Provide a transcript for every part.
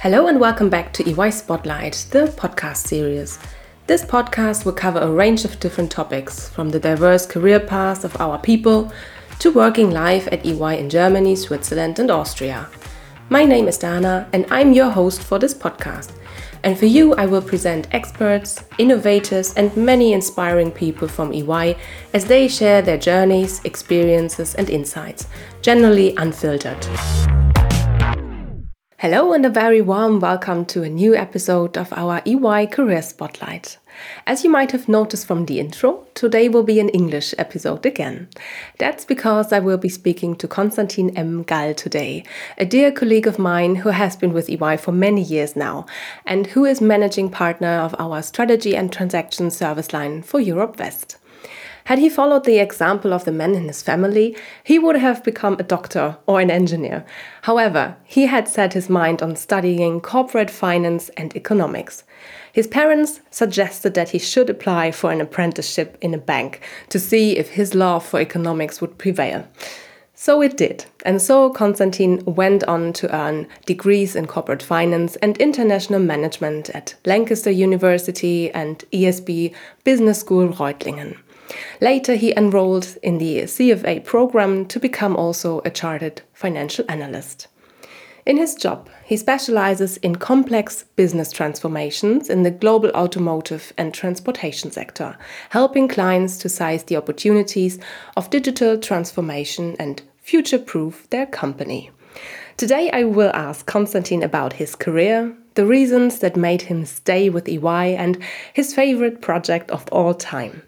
Hello and welcome back to EY Spotlight, the podcast series. This podcast will cover a range of different topics, from the diverse career paths of our people to working life at EY in Germany, Switzerland, and Austria. My name is Dana, and I'm your host for this podcast. And for you, I will present experts, innovators, and many inspiring people from EY as they share their journeys, experiences, and insights, generally unfiltered. Hello, and a very warm welcome to a new episode of our EY Career Spotlight. As you might have noticed from the intro, today will be an English episode again. That's because I will be speaking to Constantin M. Gall today, a dear colleague of mine who has been with EY for many years now and who is managing partner of our strategy and transaction service line for Europe West. Had he followed the example of the men in his family, he would have become a doctor or an engineer. However, he had set his mind on studying corporate finance and economics. His parents suggested that he should apply for an apprenticeship in a bank to see if his love for economics would prevail. So it did, and so Constantin went on to earn degrees in corporate finance and international management at Lancaster University and ESB Business School Reutlingen. Later, he enrolled in the CFA program to become also a chartered financial analyst. In his job, he specializes in complex business transformations in the global automotive and transportation sector, helping clients to seize the opportunities of digital transformation and future proof their company. Today, I will ask Constantin about his career, the reasons that made him stay with EY, and his favorite project of all time.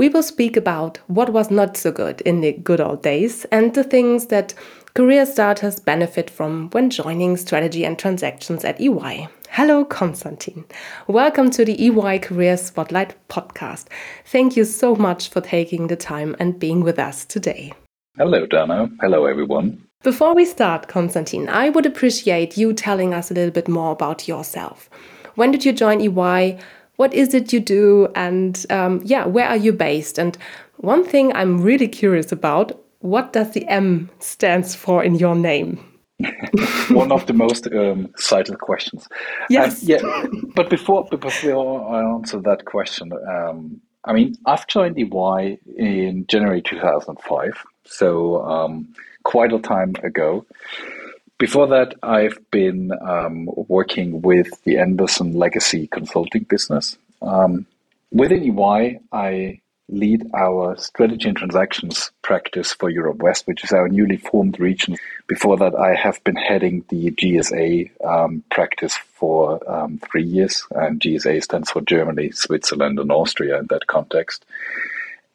We will speak about what was not so good in the good old days and the things that career starters benefit from when joining strategy and transactions at EY. Hello, Constantin. Welcome to the EY Career Spotlight podcast. Thank you so much for taking the time and being with us today. Hello, Dana. Hello, everyone. Before we start, Constantin, I would appreciate you telling us a little bit more about yourself. When did you join EY? What is it you do? And um, yeah where are you based? And one thing i'm really curious about what does the m stands for in your name? One of the most um, cited questions. Yes. um, yeah but before before i answer that question um, i mean i've joined ey in january 2005 so um, quite a time ago before that, I've been um, working with the Andersen Legacy Consulting business. Um, within EY, I lead our strategy and transactions practice for Europe West, which is our newly formed region. Before that, I have been heading the GSA um, practice for um, three years, and GSA stands for Germany, Switzerland, and Austria in that context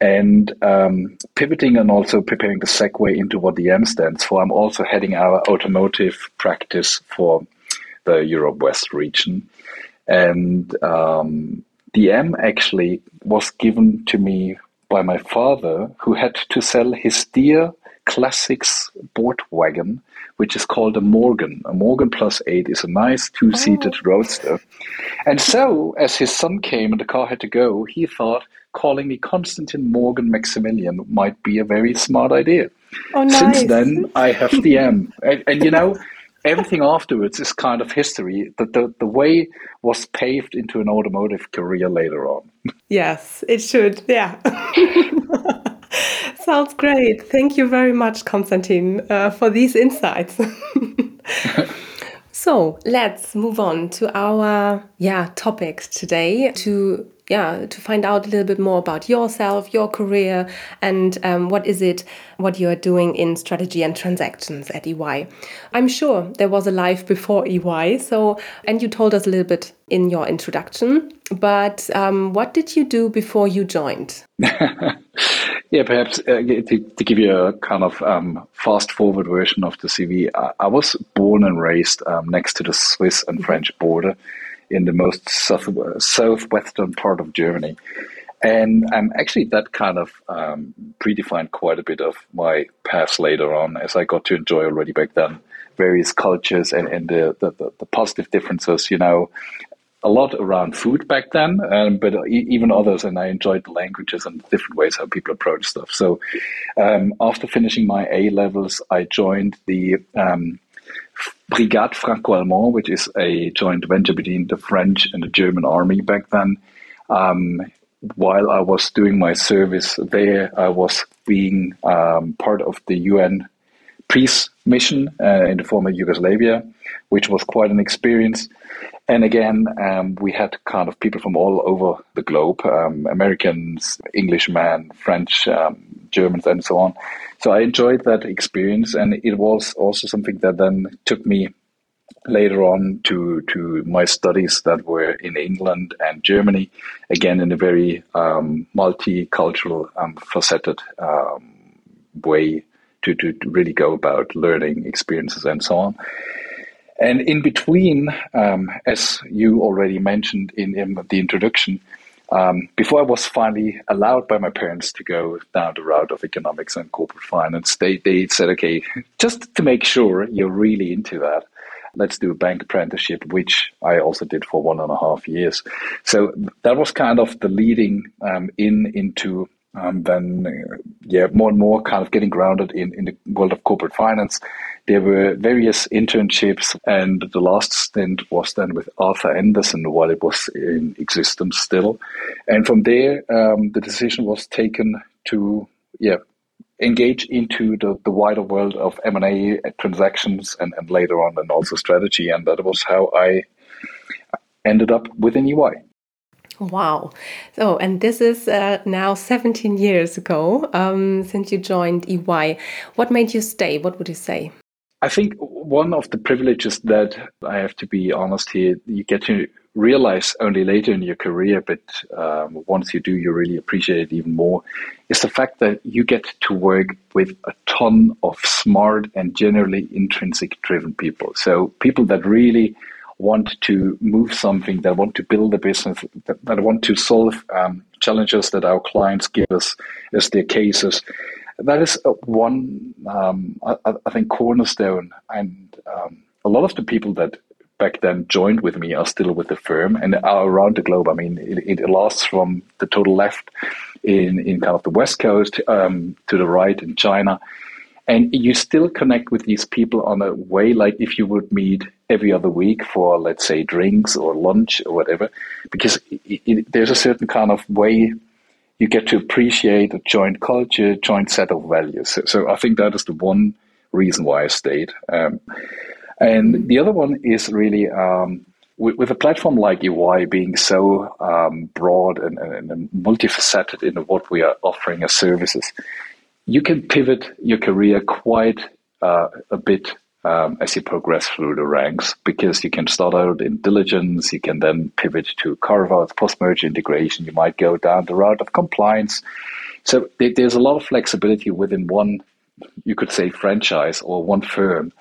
and um, pivoting and also preparing the segue into what the M stands for. I'm also heading our automotive practice for the Europe West region. And um, the M actually was given to me by my father, who had to sell his dear classics board wagon, which is called a Morgan. A Morgan Plus 8 is a nice two seated oh. roadster. And so, as his son came and the car had to go, he thought, calling me Constantin Morgan Maximilian might be a very smart idea. Oh, nice. Since then, I have the M. and, and, you know, everything afterwards is kind of history. The, the, the way was paved into an automotive career later on. Yes, it should. Yeah. Sounds great. Thank you very much, Constantin, uh, for these insights. so let's move on to our yeah topic today to yeah to find out a little bit more about yourself your career and um, what is it what you are doing in strategy and transactions at ey i'm sure there was a life before ey so and you told us a little bit in your introduction but um, what did you do before you joined? Yeah perhaps uh, to, to, give you a kind of um, fast forward version of the cv i, I was born and raised um, next to the swiss and mm-hmm. french border in the most south, southwestern part of Germany. And um, actually, that kind of um, predefined quite a bit of my path later on, as I got to enjoy already back then various cultures and, and the, the, the positive differences. You know, a lot around food back then, um, but even others. And I enjoyed the languages and different ways how people approach stuff. So um, after finishing my A levels, I joined the um, Brigade Franco-Allemand, which is a joint venture between the French and the German army back then. Um, while I was doing my service there, I was being um, part of the UN peace mission uh, in the former Yugoslavia, which was quite an experience. And again, um, we had kind of people from all over the globe um, Americans, Englishmen, French, um, Germans, and so on. So I enjoyed that experience. And it was also something that then took me later on to, to my studies that were in England and Germany, again in a very um, multicultural, um, faceted um, way to, to really go about learning experiences and so on. And in between, um, as you already mentioned in, in the introduction, um, before I was finally allowed by my parents to go down the route of economics and corporate finance, they, they said, okay, just to make sure you're really into that, let's do a bank apprenticeship, which I also did for one and a half years. So that was kind of the leading um, in into um, then uh, yeah more and more kind of getting grounded in, in the world of corporate finance there were various internships and the last stint was then with arthur andersen while it was in existence still and from there um, the decision was taken to yeah engage into the, the wider world of m&a transactions and, and later on and also strategy and that was how i ended up within ey Wow. So, and this is uh, now 17 years ago um, since you joined EY. What made you stay? What would you say? I think one of the privileges that I have to be honest here, you get to realize only later in your career, but um, once you do, you really appreciate it even more, is the fact that you get to work with a ton of smart and generally intrinsic driven people. So, people that really want to move something, that want to build a business, that, that want to solve um, challenges that our clients give us as their cases. That is one, um, I, I, think, cornerstone. And um, a lot of the people that back then joined with me are still with the firm and are around the globe. I mean, it, it lasts from the total left in, in kind of the West Coast um, to the right in China and you still connect with these people on a way like if you would meet every other week for let's say drinks or lunch or whatever because it, it, there's a certain kind of way you get to appreciate a joint culture joint set of values. So, i think that is the one reason why i stayed. Um, and the other one is really um, with, with, a platform like EY being so um, broad and, and, and multifaceted in what we are offering as services, you can pivot your career quite uh, a bit um, as you progress through the ranks because you can start out in diligence, you can then pivot to carve outs, post merger integration, you might go down the route of compliance. So there's a lot of flexibility within one, you could say, franchise or one firm.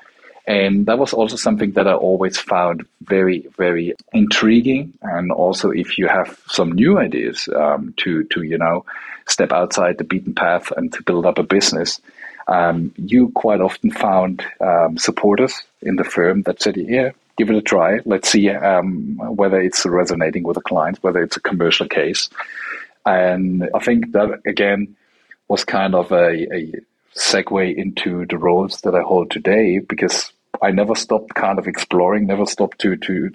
And that was also something that I always found very, very intriguing. And also, if you have some new ideas um, to, to you know, step outside the beaten path and to build up a business, um, you quite often found um, supporters in the firm that said, yeah, give it a try. Let's see um, whether it's resonating with the client, whether it's a commercial case. And I think that, again, was kind of a, a segue into the roles that I hold today because I never stopped kind of exploring, never stopped to, to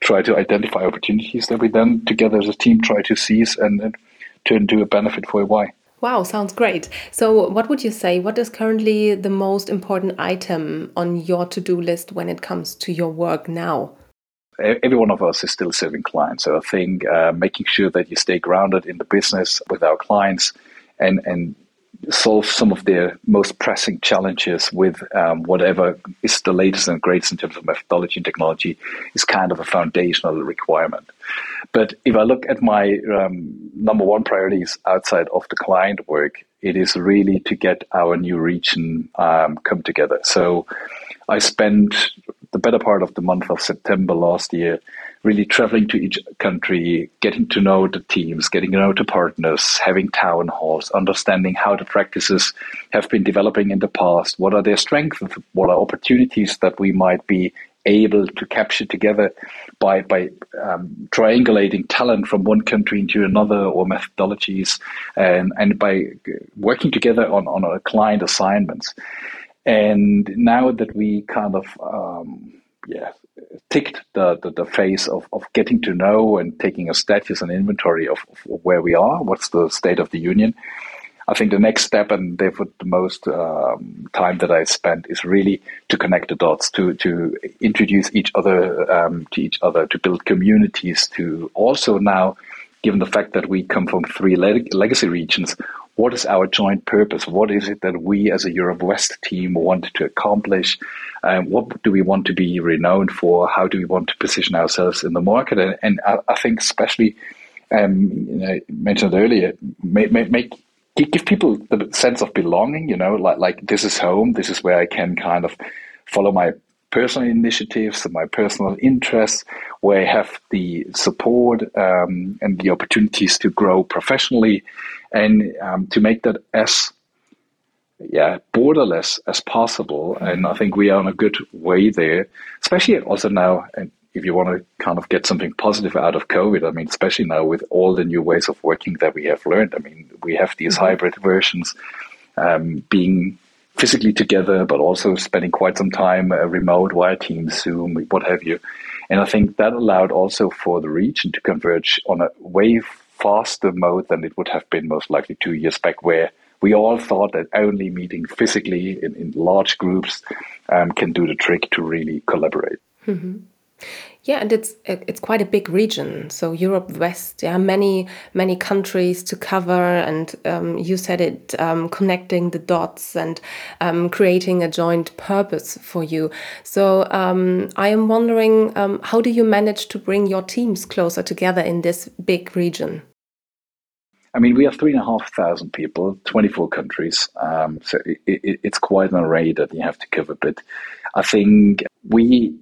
try to identify opportunities that we then together as a team try to seize and, and turn to a benefit for EY. Wow, sounds great. So, what would you say? What is currently the most important item on your to do list when it comes to your work now? Every one of us is still serving clients. So, I think uh, making sure that you stay grounded in the business with our clients and, and solve some of their most pressing challenges with um, whatever is the latest and greatest in terms of methodology and technology is kind of a foundational requirement. But if I look at my um, number one priorities outside of the client work, it is really to get our new region um, come together. So I spent the better part of the month of September last year really traveling to each country, getting to know the teams, getting to know the partners, having town halls, understanding how the practices have been developing in the past, what are their strengths, what are opportunities that we might be able to capture together by by um, triangulating talent from one country into another or methodologies and and by working together on on a client assignments. And now that we kind of um, yeah, ticked the, the, the phase of, of getting to know and taking a status and inventory of, of where we are, what's the state of the union. I think the next step, and therefore the most um, time that I spent, is really to connect the dots, to to introduce each other um, to each other, to build communities, to also now, given the fact that we come from three leg- legacy regions, what is our joint purpose? What is it that we as a Europe West team want to accomplish? Um, what do we want to be renowned for? How do we want to position ourselves in the market? And, and I, I, think especially, um, you know, mentioned earlier, make, make, give people the sense of belonging, you know, like, like this is home. This is where I can kind of follow my personal initiatives and my personal interests, where I have the support um, and the opportunities to grow professionally and um, to make that as yeah borderless as possible. And I think we are on a good way there, especially also now. And if you want to kind of get something positive out of COVID, I mean, especially now with all the new ways of working that we have learned. I mean, we have these mm-hmm. hybrid versions um, being physically together, but also spending quite some time uh, remote via Teams, Zoom, what have you. And I think that allowed also for the region to converge on a way faster mode than it would have been most likely two years back, where we all thought that only meeting physically in, in large groups um, can do the trick to really collaborate. Mm-hmm. Yeah, and it's it's quite a big region. So Europe West, yeah, many many countries to cover, and um, you said it, um, connecting the dots and um, creating a joint purpose for you. So um, I am wondering, um, how do you manage to bring your teams closer together in this big region? I mean, we have three and a half thousand people, 24 countries. Um, so it, it, it's quite an array that you have to cover. But I think we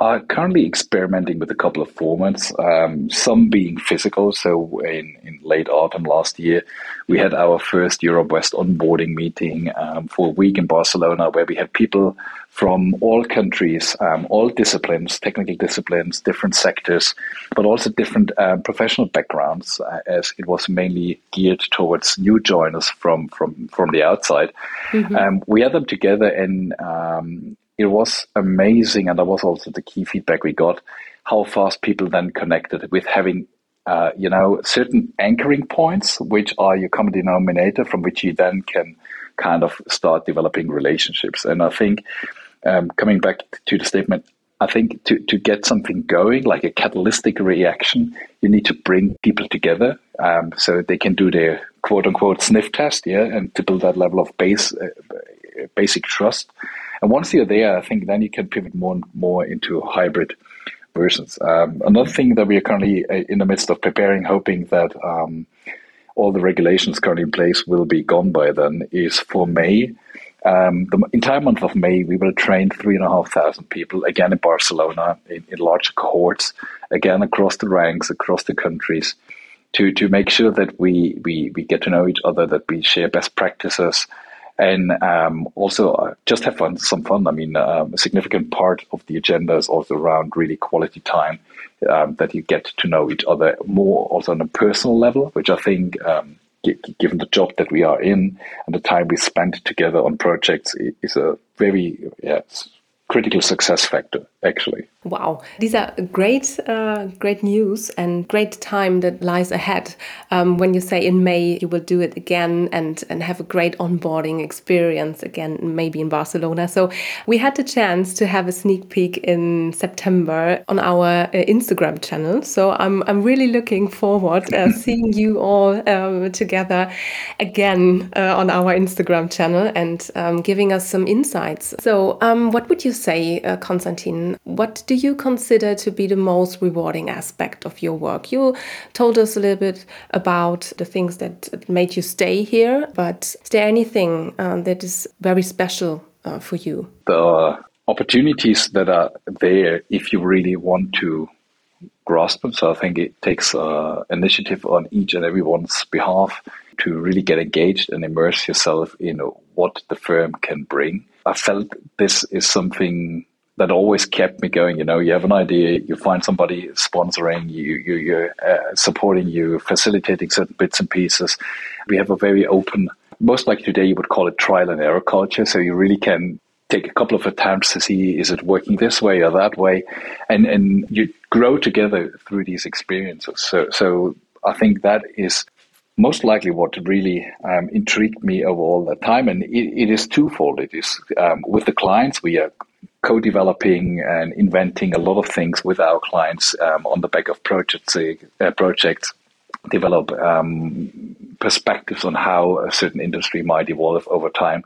are currently experimenting with a couple of formats, um, some being physical. So, in, in late autumn last year, we had our first Europe West onboarding meeting um, for a week in Barcelona, where we had people from all countries, um, all disciplines, technical disciplines, different sectors, but also different uh, professional backgrounds, uh, as it was mainly geared towards new joiners from from from the outside. Mm-hmm. Um, we had them together and um, it was amazing, and that was also the key feedback we got. How fast people then connected with having, uh, you know, certain anchoring points, which are your common denominator, from which you then can kind of start developing relationships. And I think, um, coming back to the statement, I think to, to get something going, like a catalytic reaction, you need to bring people together um, so they can do their quote unquote sniff test, yeah, and to build that level of base, uh, basic trust. And once you're there, I think then you can pivot more and more into hybrid versions. Um, another thing that we are currently uh, in the midst of preparing, hoping that um, all the regulations currently in place will be gone by then, is for May. Um, the entire month of May, we will train three and a half thousand people again in Barcelona in, in large cohorts, again across the ranks, across the countries, to to make sure that we we we get to know each other, that we share best practices, and um, also uh, just have fun, some fun. I mean, um, a significant part of the agenda is also around really quality time um, that you get to know each other more, also on a personal level, which I think, um, given the job that we are in and the time we spend together on projects, is a very yeah, critical success factor, actually. Wow, these are great, uh, great news and great time that lies ahead. Um, when you say in May you will do it again and and have a great onboarding experience again, maybe in Barcelona. So we had the chance to have a sneak peek in September on our uh, Instagram channel. So I'm I'm really looking forward uh, seeing you all um, together again uh, on our Instagram channel and um, giving us some insights. So um, what would you say, uh, What do you consider to be the most rewarding aspect of your work? You told us a little bit about the things that made you stay here, but is there anything uh, that is very special uh, for you? The opportunities that are there if you really want to grasp them. So I think it takes uh, initiative on each and everyone's behalf to really get engaged and immerse yourself in what the firm can bring. I felt this is something that always kept me going. You know, you have an idea, you find somebody sponsoring you, you you're uh, supporting you, facilitating certain bits and pieces. We have a very open, most like today you would call it trial and error culture. So you really can take a couple of attempts to see is it working this way or that way, and and you grow together through these experiences. So so I think that is most likely what really um, intrigued me over all that time, and it, it is twofold. It is um, with the clients we are co-developing and inventing a lot of things with our clients um, on the back of projects. Uh, projects develop um, perspectives on how a certain industry might evolve over time.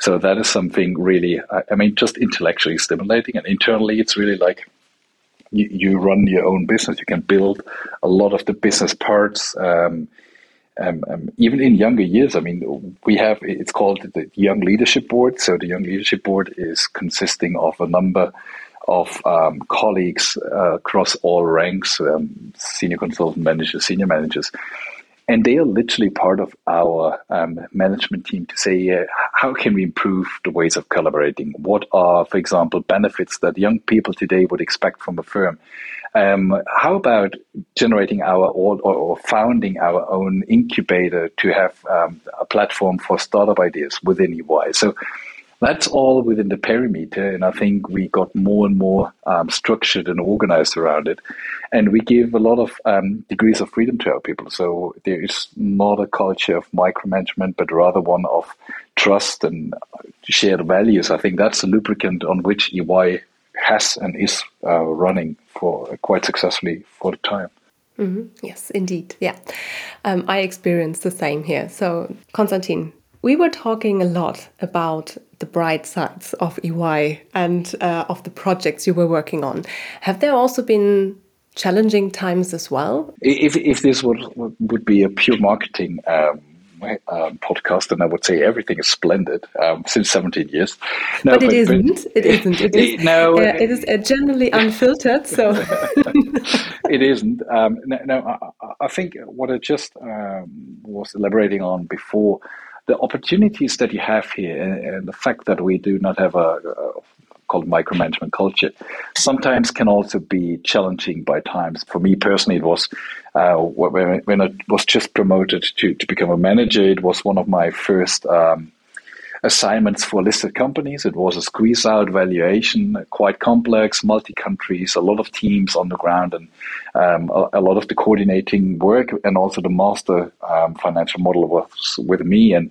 So that is something really, I mean, just intellectually stimulating, and internally, it's really like you, you run your own business. You can build a lot of the business parts. Um, um, um, even in younger years, I mean, we have it's called the Young Leadership Board. So the Young Leadership Board is consisting of a number of um, colleagues uh, across all ranks, um, senior consultant managers, senior managers, and they are literally part of our um, management team to say uh, how can we improve the ways of collaborating what are for example benefits that young people today would expect from a firm um, how about generating our or, or, founding our own incubator to have um, a platform for startup ideas within EY? So that's all within the perimeter, and I think we got more and more um, structured and organized around it, and we give a lot of um, degrees of freedom to our people. So there is not a culture of micromanagement, but rather one of trust and shared values. I think that's a lubricant on which EY has and is uh, running for quite successfully for the time. Mm-hmm. Yes, indeed. Yeah, um, I experienced the same here. So, Constantin, we were talking a lot about the bright sides of EY and uh, of the projects you were working on. Have there also been challenging times as well? If, if this would, would be a pure marketing um, um, podcast, then I would say everything is splendid um, since 17 years. No, but, it but, isn't. But, it isn't. It is, no, uh, it is uh, generally unfiltered. So it isn't. Um, no, no I, I, think what I just um, was elaborating on before the opportunities that you have here and, the fact that we do not have a, a called micromanagement culture sometimes can also be challenging by times. For me personally, it was uh, when, when I was just promoted to, to become a manager, it was one of my first um, assignments for listed companies. It was a squeeze out valuation, quite complex, multi countries, a lot of teams on the ground, and um, a, a, lot of the coordinating work and also the master um, financial model was with me. And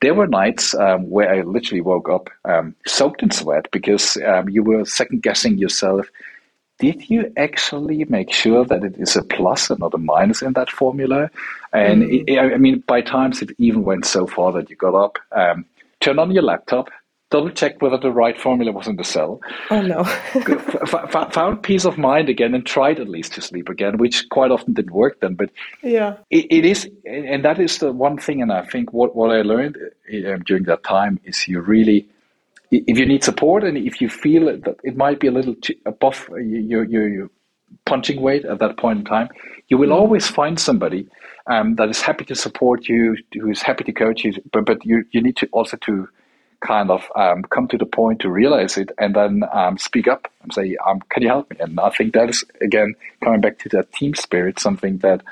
there were nights um, where I literally woke up um, soaked in sweat because um, you were second guessing yourself. Did you actually make sure that it is a plus and not a minus in that formula? And mm. it, I mean, by times it even went so far that you got up, um, turn on your laptop, double check whether the right formula was in the cell. Oh no! found peace of mind again and tried at least to sleep again, which quite often didn't work then. But yeah, it, it is, and that is the one thing. And I think what what I learned um, during that time is you really. If you need support and if you feel that it might be a little above your, your, your punching weight at that point in time, you will mm. always find somebody um, that is happy to support you, who's happy to coach you. But but you you need to also to kind of um, come to the point to realize it and then um, speak up and say, um, "Can you help me?" And I think that is again coming back to that team spirit, something that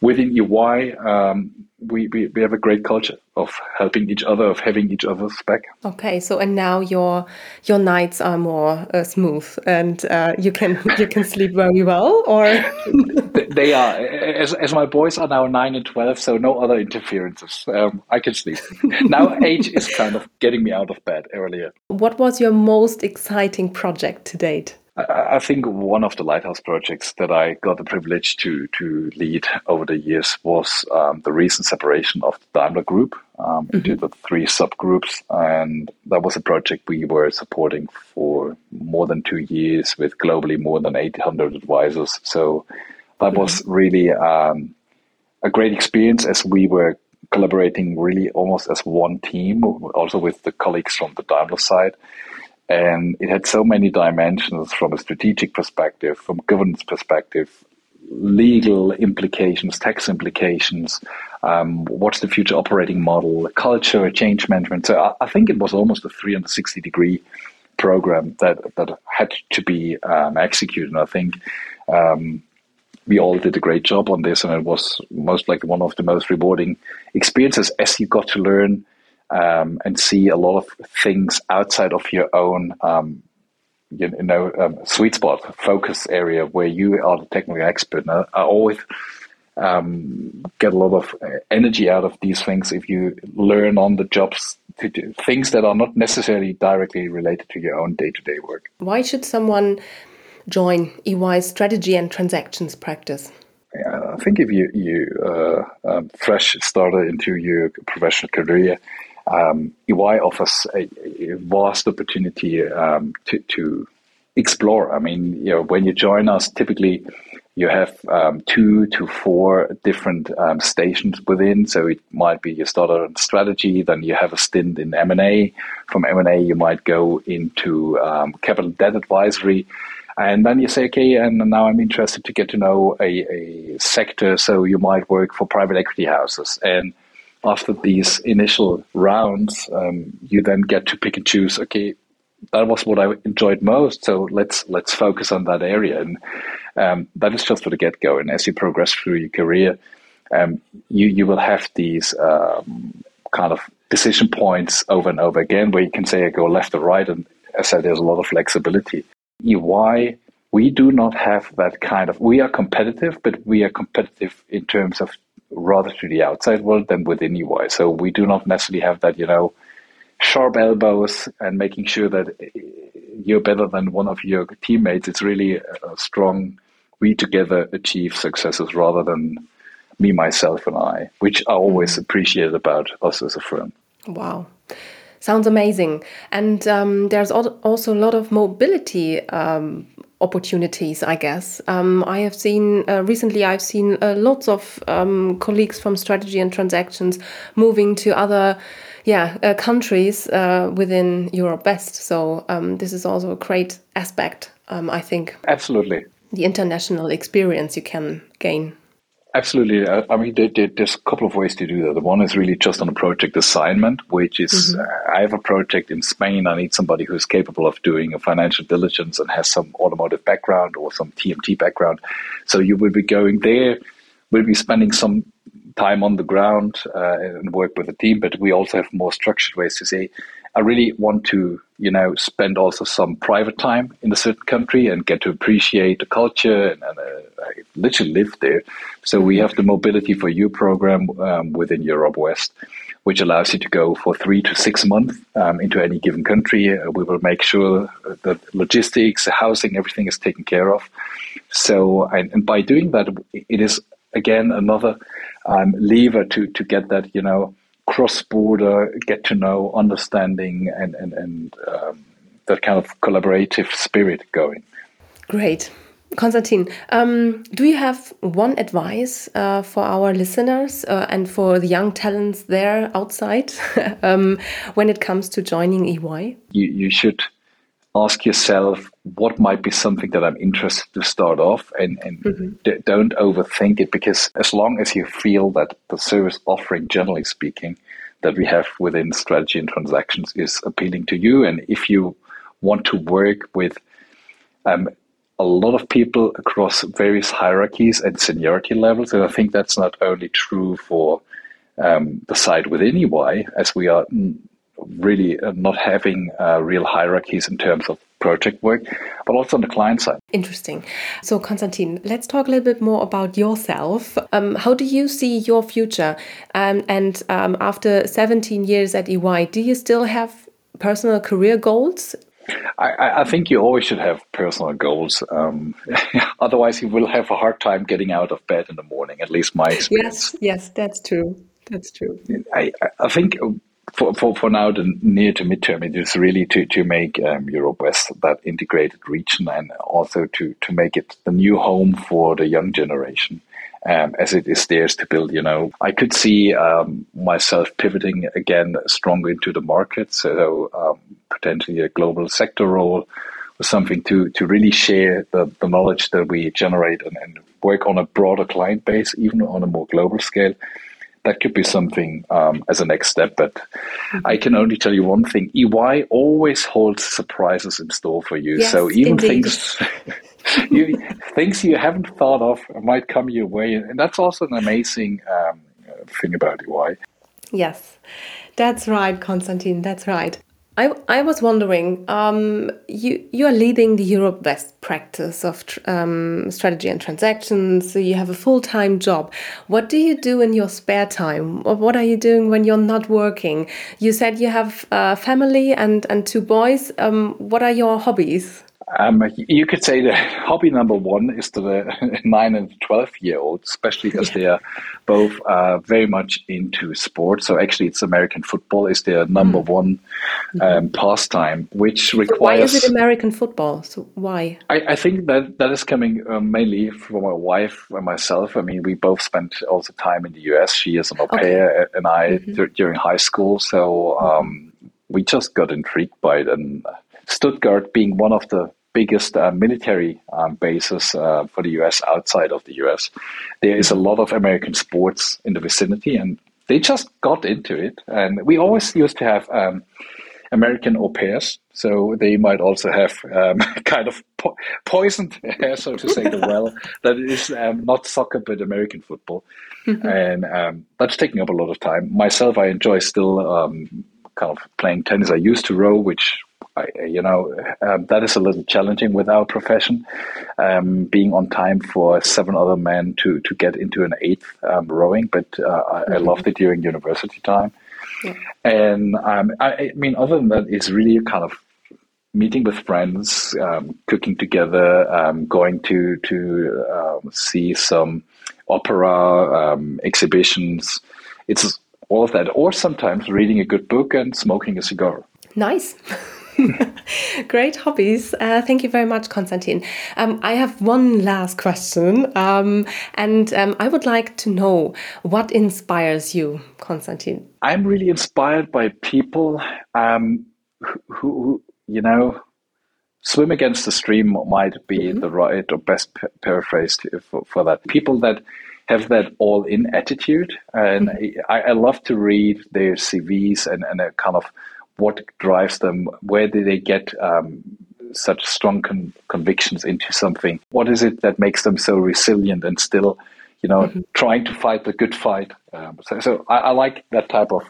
within EY um, we, we, we have a great culture of helping each other, of having each other's back. Okay, so and now your your nights are more uh, smooth, and uh, you can you can sleep very well, or they are. As, as my boys are now nine and twelve, so no other interferences. Um, I can sleep now. Age is kind of getting me out of bed earlier. What was your most exciting project to date? I think one of the lighthouse projects that I got the privilege to to lead over the years was um, the recent separation of the Daimler Group um, mm-hmm. into the three subgroups, and that was a project we were supporting for more than two years with globally more than 800 advisors. So that mm-hmm. was really um, a great experience as we were collaborating really almost as one team, also with the colleagues from the Daimler side. And it had so many dimensions from a strategic perspective, from governance perspective, legal implications, tax implications, um, what's the future operating model, culture, change management. So I, I, think it was almost a 360 degree program that, that had to be um, executed. And I think um, we all did a great job on this, and it was most like one of the most rewarding experiences as you got to learn um, and see a lot of things outside of your own um, you know um, sweet spot focus area where you are the technical expert. And I, I always um, get a lot of uh, energy out of these things if you learn on the jobs to do things that are not necessarily directly related to your own day-to-day work. Why should someone join EY's strategy and transactions practice? Yeah, I think if you you uh, um, fresh starter into your professional career, um, EY offers a, a vast opportunity um, to, to explore. I mean, you know, when you join us, typically you have um, two to four different um, stations within. So it might be you start on strategy, then you have a stint in M and A. From M and A, you might go into um, capital debt advisory. And then you say, okay, and now I'm interested to get to know a, a sector. So you might work for private equity houses. And after these initial rounds, um, you then get to pick and choose. Okay, that was what I enjoyed most. So let's let's focus on that area, and um, that is just for the get go. And as you progress through your career, um, you you will have these um, kind of decision points over and over again, where you can say I go left or right, and as I said, there's a lot of flexibility. Why we do not have that kind of. We are competitive, but we are competitive in terms of rather to the outside world than within EY. So we do not necessarily have that, you know, sharp elbows and making sure that you're better than one of your teammates. It's really a strong, we together achieve successes rather than me, myself, and I, which I always mm. appreciate about us as a firm. Wow. Sounds amazing. And um, there's also a lot of mobility um, opportunities, I guess. Um, I have seen uh, recently, I've seen uh, lots of um, colleagues from strategy and transactions moving to other yeah, uh, countries uh, within Europe West. So um, this is also a great aspect, um, I think. Absolutely. The international experience you can gain. Absolutely. I mean, there's a couple of ways to do that. The one is really just on a project assignment, which is mm-hmm. uh, I have a project in Spain. I need somebody who's capable of doing a financial diligence and has some automotive background or some TMT background. So you will be going there. We'll be spending some time on the ground uh, and work with a team, but we also have more structured ways to say, I really want to, you know, spend also some private time in a certain country and get to appreciate the culture and, and uh, I literally live there. So we have the Mobility for You program um, within Europe West, which allows you to go for three to six months um, into any given country. Uh, we will make sure that logistics, housing, everything is taken care of. So, and, and by doing that, it is again another um, lever to to get that you know cross border get to know understanding and and and um, that kind of collaborative spirit going. Great. Constantin, um, do you have one advice uh, for our listeners uh, and for the young talents there outside um, when it comes to joining EY? You, you should ask yourself what might be something that I'm interested to start off and, and mm-hmm. d- don't overthink it because as long as you feel that the service offering, generally speaking, that we have within strategy and transactions is appealing to you, and if you want to work with um, a lot of people across various hierarchies and seniority levels, and I think that's not only true for um, the side within EY, as we are really uh, not having uh, real hierarchies in terms of project work, but also on the client side. Interesting. So, Constantin, let's talk a little bit more about yourself. Um, how do you see your future? Um, and um, after 17 years at EY, do you still have personal career goals? I, I think you always should have personal goals. Um, otherwise, you will have a hard time getting out of bed in the morning. At least my experience. Yes, yes, that's true. That's true. I, I think for, for, for now, the near to midterm, it is really to, to make um, Europe West that integrated region and also to, to make it the new home for the young generation. Um, as it is theirs to build. You know, I could see um, myself pivoting again stronger into the market, so um, potentially a global sector role or something to to really share the, the knowledge that we generate and, and work on a broader client base, even on a more global scale that could be something um, as a next step. But mm-hmm. I can only tell you one thing: EY always holds surprises in store for you. Yes, so even indeed. things you things you haven't thought of might come your way, and that's also an amazing um, thing about EY. Yes. That's right, Constantin. That's right. I, I was wondering, um, you you are leading the Europe West practice of um, strategy and transactions. So you have a full time job. What do you do in your spare time? What are you doing when you're not working? You said you have a family and and two boys. Um, what are your hobbies? Um, you could say the hobby number one is to the nine and twelve year old, especially because they are both uh, very much into sports. So actually, it's American football is their number mm. one mm-hmm. um, pastime, which requires. Why is it American football? So why? I, I think that that is coming um, mainly from my wife and myself. I mean, we both spent all the time in the U.S. She is an au pair, okay. and I mm-hmm. th- during high school. So um, we just got intrigued by it and. Stuttgart being one of the biggest uh, military um, bases uh, for the US outside of the US. There is a lot of American sports in the vicinity, and they just got into it. And we always used to have um, American au pairs, so they might also have um, kind of po- poisoned so to say, the well that is um, not soccer but American football, mm-hmm. and um, that's taking up a lot of time. Myself, I enjoy still um, kind of playing tennis. I used to row, which I, you know, um, that is a little challenging with our profession. Um, being on time for seven other men to to get into an eighth um, rowing, but uh, I, mm-hmm. I, loved it during university time. Yeah. And um, I, I, mean, other than that, it's really kind of meeting with friends, um, cooking together, um, going to to see some opera exhibitions. It's all of that, or sometimes reading a good book and smoking a cigar. Nice. Great hobbies. Uh, thank you very much, Constantin. Um, I have one last question, um, and um, I would like to know what inspires you, Constantin. I'm really inspired by people um, who, who, you know, swim against the stream might be mm -hmm. the right or best paraphrase for, for that. People that have that all in attitude. And mm -hmm. I, I, love to read their CVs and, and a kind of what drives them? Where do they get um, such strong con- convictions into something? What is it that makes them so resilient and still, you know, mm-hmm. trying to fight the good fight? Um, so, so I, I, like that type of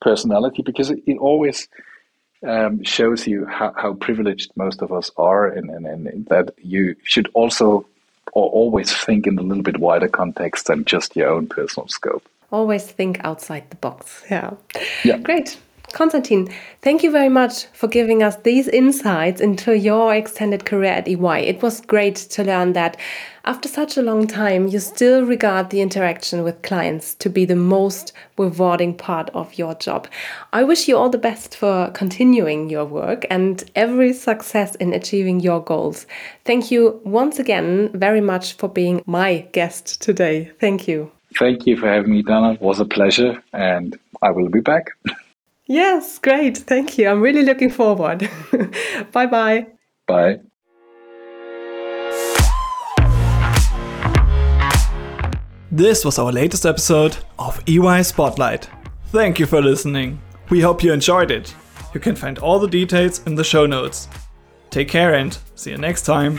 personality because it, it always um, shows you how, how, privileged most of us are, and, and, and that you should also or always think in a little bit wider context than just your own personal scope. Always think outside the box. Yeah. Yeah. Great. Constantin, thank you very much for giving us these insights into your extended career at EY. It was great to learn that after such a long time, you still regard the interaction with clients to be the most rewarding part of your job. I wish you all the best for continuing your work and every success in achieving your goals. Thank you once again very much for being my guest today. Thank you. Thank you for having me, Dana. It was a pleasure, and I will be back. Yes, great. Thank you. I'm really looking forward. bye bye. Bye. This was our latest episode of EY Spotlight. Thank you for listening. We hope you enjoyed it. You can find all the details in the show notes. Take care and see you next time.